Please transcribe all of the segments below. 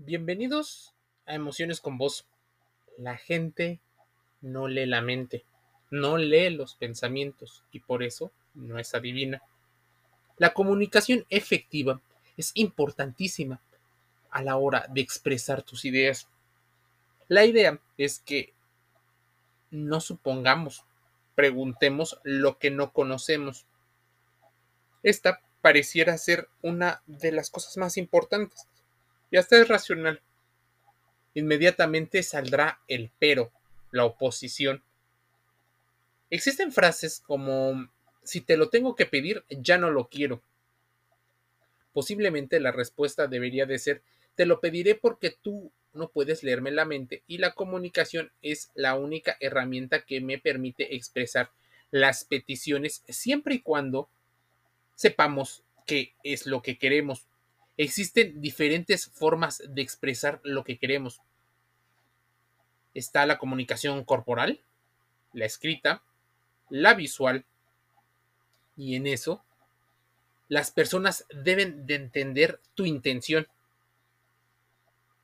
Bienvenidos a Emociones con Voz. La gente no lee la mente, no lee los pensamientos y por eso no es adivina. La comunicación efectiva es importantísima a la hora de expresar tus ideas. La idea es que no supongamos, preguntemos lo que no conocemos. Esta pareciera ser una de las cosas más importantes y hasta racional. Inmediatamente saldrá el pero, la oposición. Existen frases como si te lo tengo que pedir, ya no lo quiero. Posiblemente la respuesta debería de ser te lo pediré porque tú no puedes leerme la mente y la comunicación es la única herramienta que me permite expresar las peticiones siempre y cuando sepamos qué es lo que queremos. Existen diferentes formas de expresar lo que queremos. Está la comunicación corporal, la escrita, la visual, y en eso las personas deben de entender tu intención.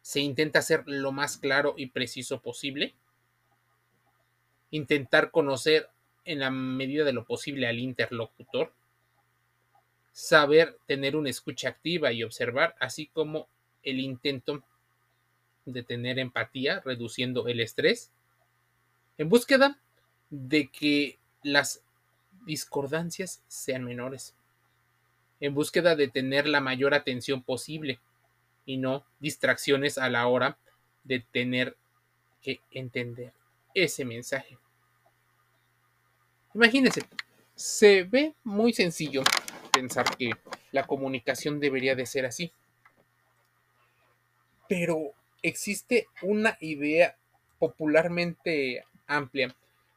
Se intenta ser lo más claro y preciso posible. Intentar conocer en la medida de lo posible al interlocutor saber tener una escucha activa y observar, así como el intento de tener empatía, reduciendo el estrés, en búsqueda de que las discordancias sean menores, en búsqueda de tener la mayor atención posible y no distracciones a la hora de tener que entender ese mensaje. Imagínense, se ve muy sencillo pensar que la comunicación debería de ser así. Pero existe una idea popularmente amplia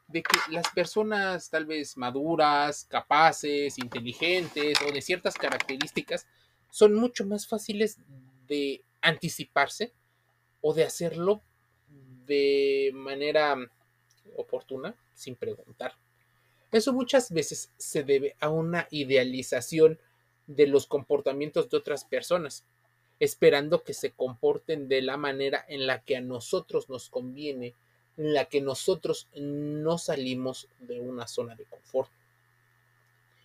de que las personas tal vez maduras, capaces, inteligentes o de ciertas características son mucho más fáciles de anticiparse o de hacerlo de manera oportuna sin preguntar. Eso muchas veces se debe a una idealización de los comportamientos de otras personas, esperando que se comporten de la manera en la que a nosotros nos conviene, en la que nosotros no salimos de una zona de confort.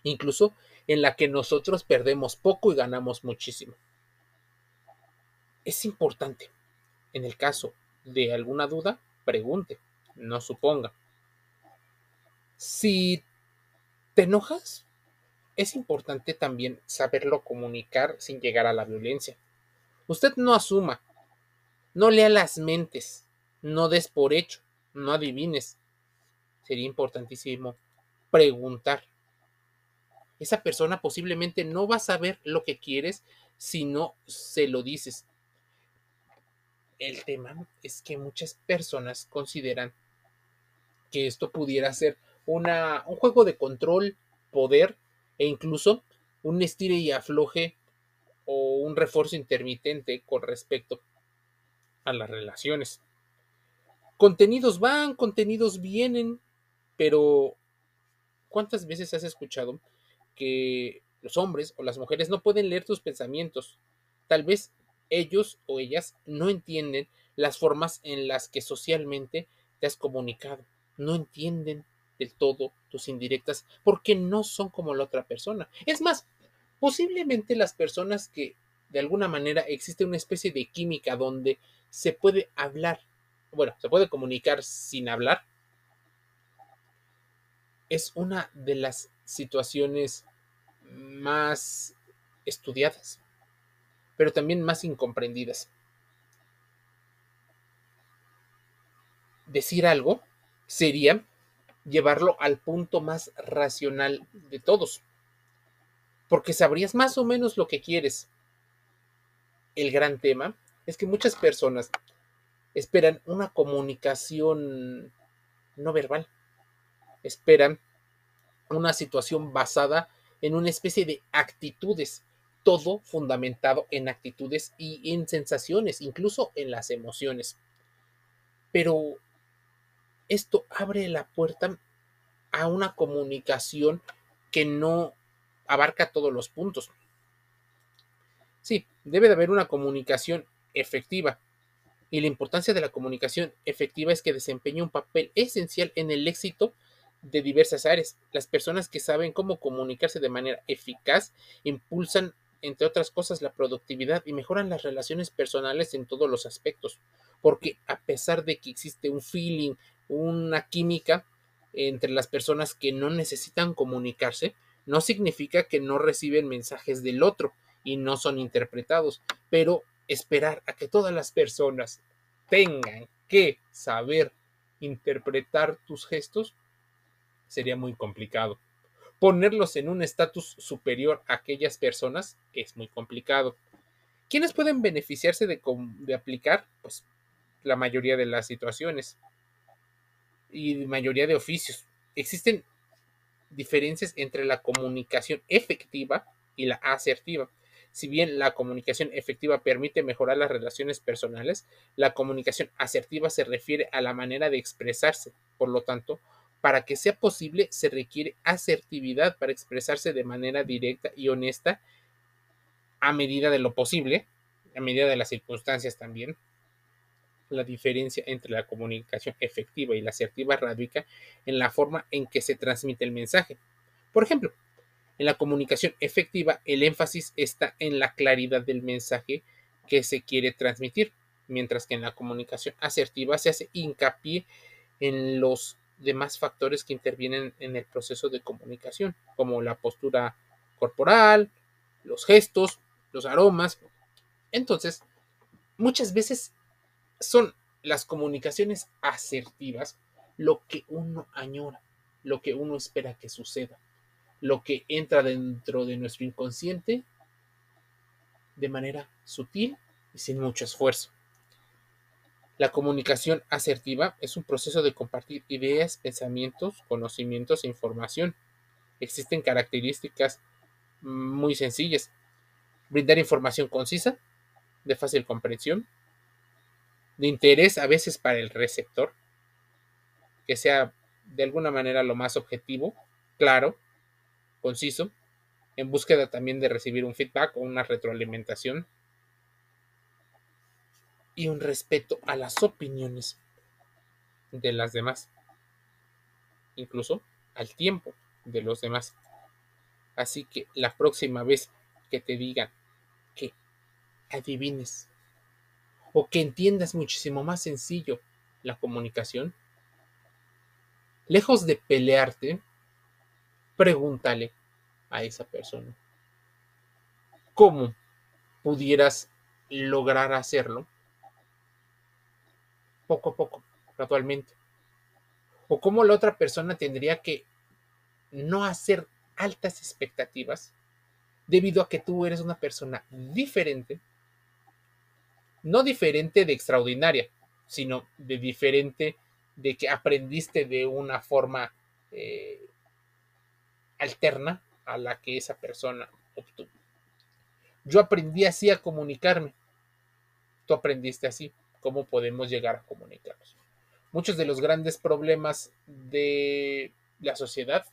Incluso en la que nosotros perdemos poco y ganamos muchísimo. Es importante, en el caso de alguna duda, pregunte, no suponga. Si te enojas, es importante también saberlo comunicar sin llegar a la violencia. Usted no asuma, no lea las mentes, no des por hecho, no adivines. Sería importantísimo preguntar. Esa persona posiblemente no va a saber lo que quieres si no se lo dices. El tema es que muchas personas consideran que esto pudiera ser una, un juego de control, poder e incluso un estire y afloje o un refuerzo intermitente con respecto a las relaciones. Contenidos van, contenidos vienen, pero ¿cuántas veces has escuchado que los hombres o las mujeres no pueden leer tus pensamientos? Tal vez ellos o ellas no entienden las formas en las que socialmente te has comunicado, no entienden del todo tus indirectas porque no son como la otra persona. Es más, posiblemente las personas que de alguna manera existe una especie de química donde se puede hablar, bueno, se puede comunicar sin hablar, es una de las situaciones más estudiadas, pero también más incomprendidas. Decir algo sería llevarlo al punto más racional de todos. Porque sabrías más o menos lo que quieres. El gran tema es que muchas personas esperan una comunicación no verbal. Esperan una situación basada en una especie de actitudes, todo fundamentado en actitudes y en sensaciones, incluso en las emociones. Pero esto abre la puerta a una comunicación que no abarca todos los puntos. Sí, debe de haber una comunicación efectiva. Y la importancia de la comunicación efectiva es que desempeña un papel esencial en el éxito de diversas áreas. Las personas que saben cómo comunicarse de manera eficaz impulsan, entre otras cosas, la productividad y mejoran las relaciones personales en todos los aspectos. Porque a pesar de que existe un feeling, una química entre las personas que no necesitan comunicarse, no significa que no reciben mensajes del otro y no son interpretados, pero esperar a que todas las personas tengan que saber interpretar tus gestos sería muy complicado. Ponerlos en un estatus superior a aquellas personas es muy complicado. ¿Quiénes pueden beneficiarse de, de aplicar? Pues la mayoría de las situaciones y mayoría de oficios. Existen diferencias entre la comunicación efectiva y la asertiva. Si bien la comunicación efectiva permite mejorar las relaciones personales, la comunicación asertiva se refiere a la manera de expresarse. Por lo tanto, para que sea posible se requiere asertividad para expresarse de manera directa y honesta a medida de lo posible, a medida de las circunstancias también. La diferencia entre la comunicación efectiva y la asertiva radica en la forma en que se transmite el mensaje. Por ejemplo, en la comunicación efectiva el énfasis está en la claridad del mensaje que se quiere transmitir, mientras que en la comunicación asertiva se hace hincapié en los demás factores que intervienen en el proceso de comunicación, como la postura corporal, los gestos, los aromas. Entonces, muchas veces son las comunicaciones asertivas lo que uno añora, lo que uno espera que suceda, lo que entra dentro de nuestro inconsciente de manera sutil y sin mucho esfuerzo. La comunicación asertiva es un proceso de compartir ideas, pensamientos, conocimientos e información. Existen características muy sencillas. Brindar información concisa, de fácil comprensión, de interés a veces para el receptor, que sea de alguna manera lo más objetivo, claro, conciso, en búsqueda también de recibir un feedback o una retroalimentación y un respeto a las opiniones de las demás, incluso al tiempo de los demás. Así que la próxima vez que te digan que adivines o que entiendas muchísimo más sencillo la comunicación, lejos de pelearte, pregúntale a esa persona cómo pudieras lograr hacerlo poco a poco, gradualmente. O cómo la otra persona tendría que no hacer altas expectativas debido a que tú eres una persona diferente, no diferente de extraordinaria, sino de diferente de que aprendiste de una forma eh, alterna a la que esa persona obtuvo. Yo aprendí así a comunicarme. Tú aprendiste así cómo podemos llegar a comunicarnos. Muchos de los grandes problemas de la sociedad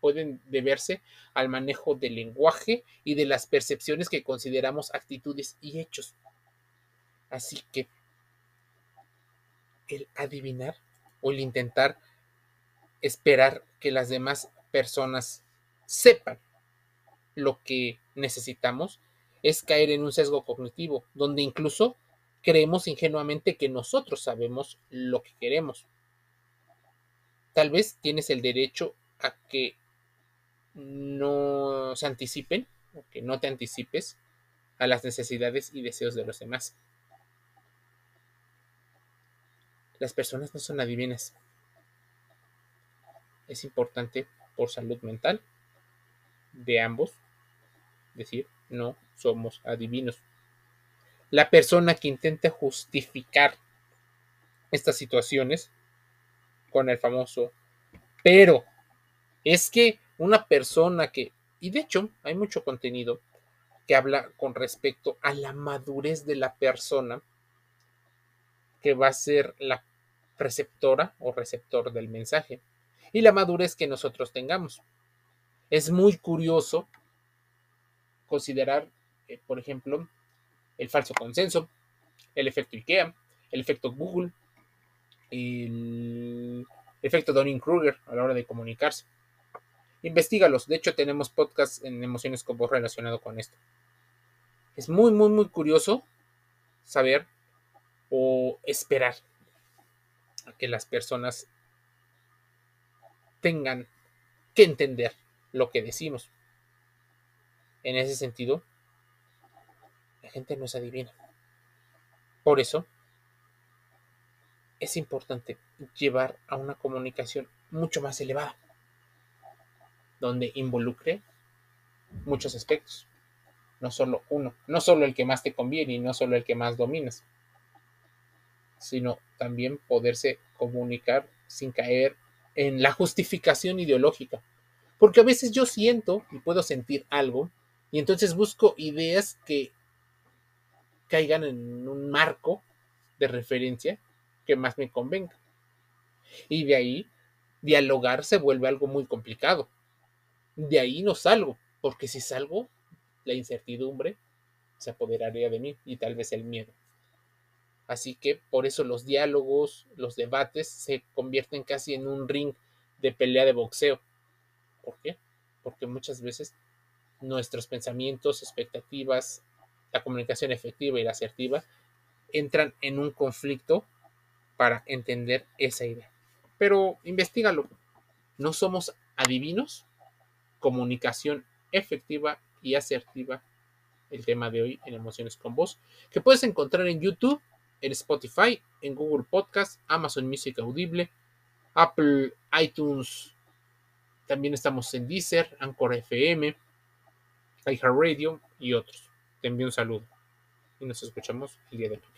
pueden deberse al manejo del lenguaje y de las percepciones que consideramos actitudes y hechos. Así que el adivinar o el intentar esperar que las demás personas sepan lo que necesitamos es caer en un sesgo cognitivo, donde incluso creemos ingenuamente que nosotros sabemos lo que queremos. Tal vez tienes el derecho a que no se anticipen o que no te anticipes a las necesidades y deseos de los demás. Las personas no son adivinas. Es importante por salud mental de ambos decir no somos adivinos la persona que intenta justificar estas situaciones con el famoso pero es que una persona que, y de hecho hay mucho contenido que habla con respecto a la madurez de la persona que va a ser la receptora o receptor del mensaje y la madurez que nosotros tengamos. Es muy curioso considerar, eh, por ejemplo, el falso consenso, el efecto IKEA, el efecto Google, el efecto Donning-Kruger a la hora de comunicarse. Investígalos. De hecho, tenemos podcast en Emociones con Voz relacionado con esto. Es muy, muy, muy curioso saber o esperar que las personas tengan que entender lo que decimos. En ese sentido, la gente no se adivina. Por eso, es importante llevar a una comunicación mucho más elevada, donde involucre muchos aspectos, no solo uno, no solo el que más te conviene y no solo el que más dominas, sino también poderse comunicar sin caer en la justificación ideológica. Porque a veces yo siento y puedo sentir algo y entonces busco ideas que caigan en un marco de referencia que más me convenga. Y de ahí dialogar se vuelve algo muy complicado. De ahí no salgo, porque si salgo, la incertidumbre se apoderaría de mí y tal vez el miedo. Así que por eso los diálogos, los debates se convierten casi en un ring de pelea de boxeo. ¿Por qué? Porque muchas veces nuestros pensamientos, expectativas, la comunicación efectiva y la asertiva entran en un conflicto para entender esa idea. Pero investigalo. No somos adivinos. Comunicación efectiva y asertiva. El tema de hoy en Emociones con Voz. Que puedes encontrar en YouTube, en Spotify, en Google Podcast, Amazon Music Audible, Apple, iTunes. También estamos en Deezer, Anchor FM, iHeartRadio y otros. Te envío un saludo y nos escuchamos el día de hoy.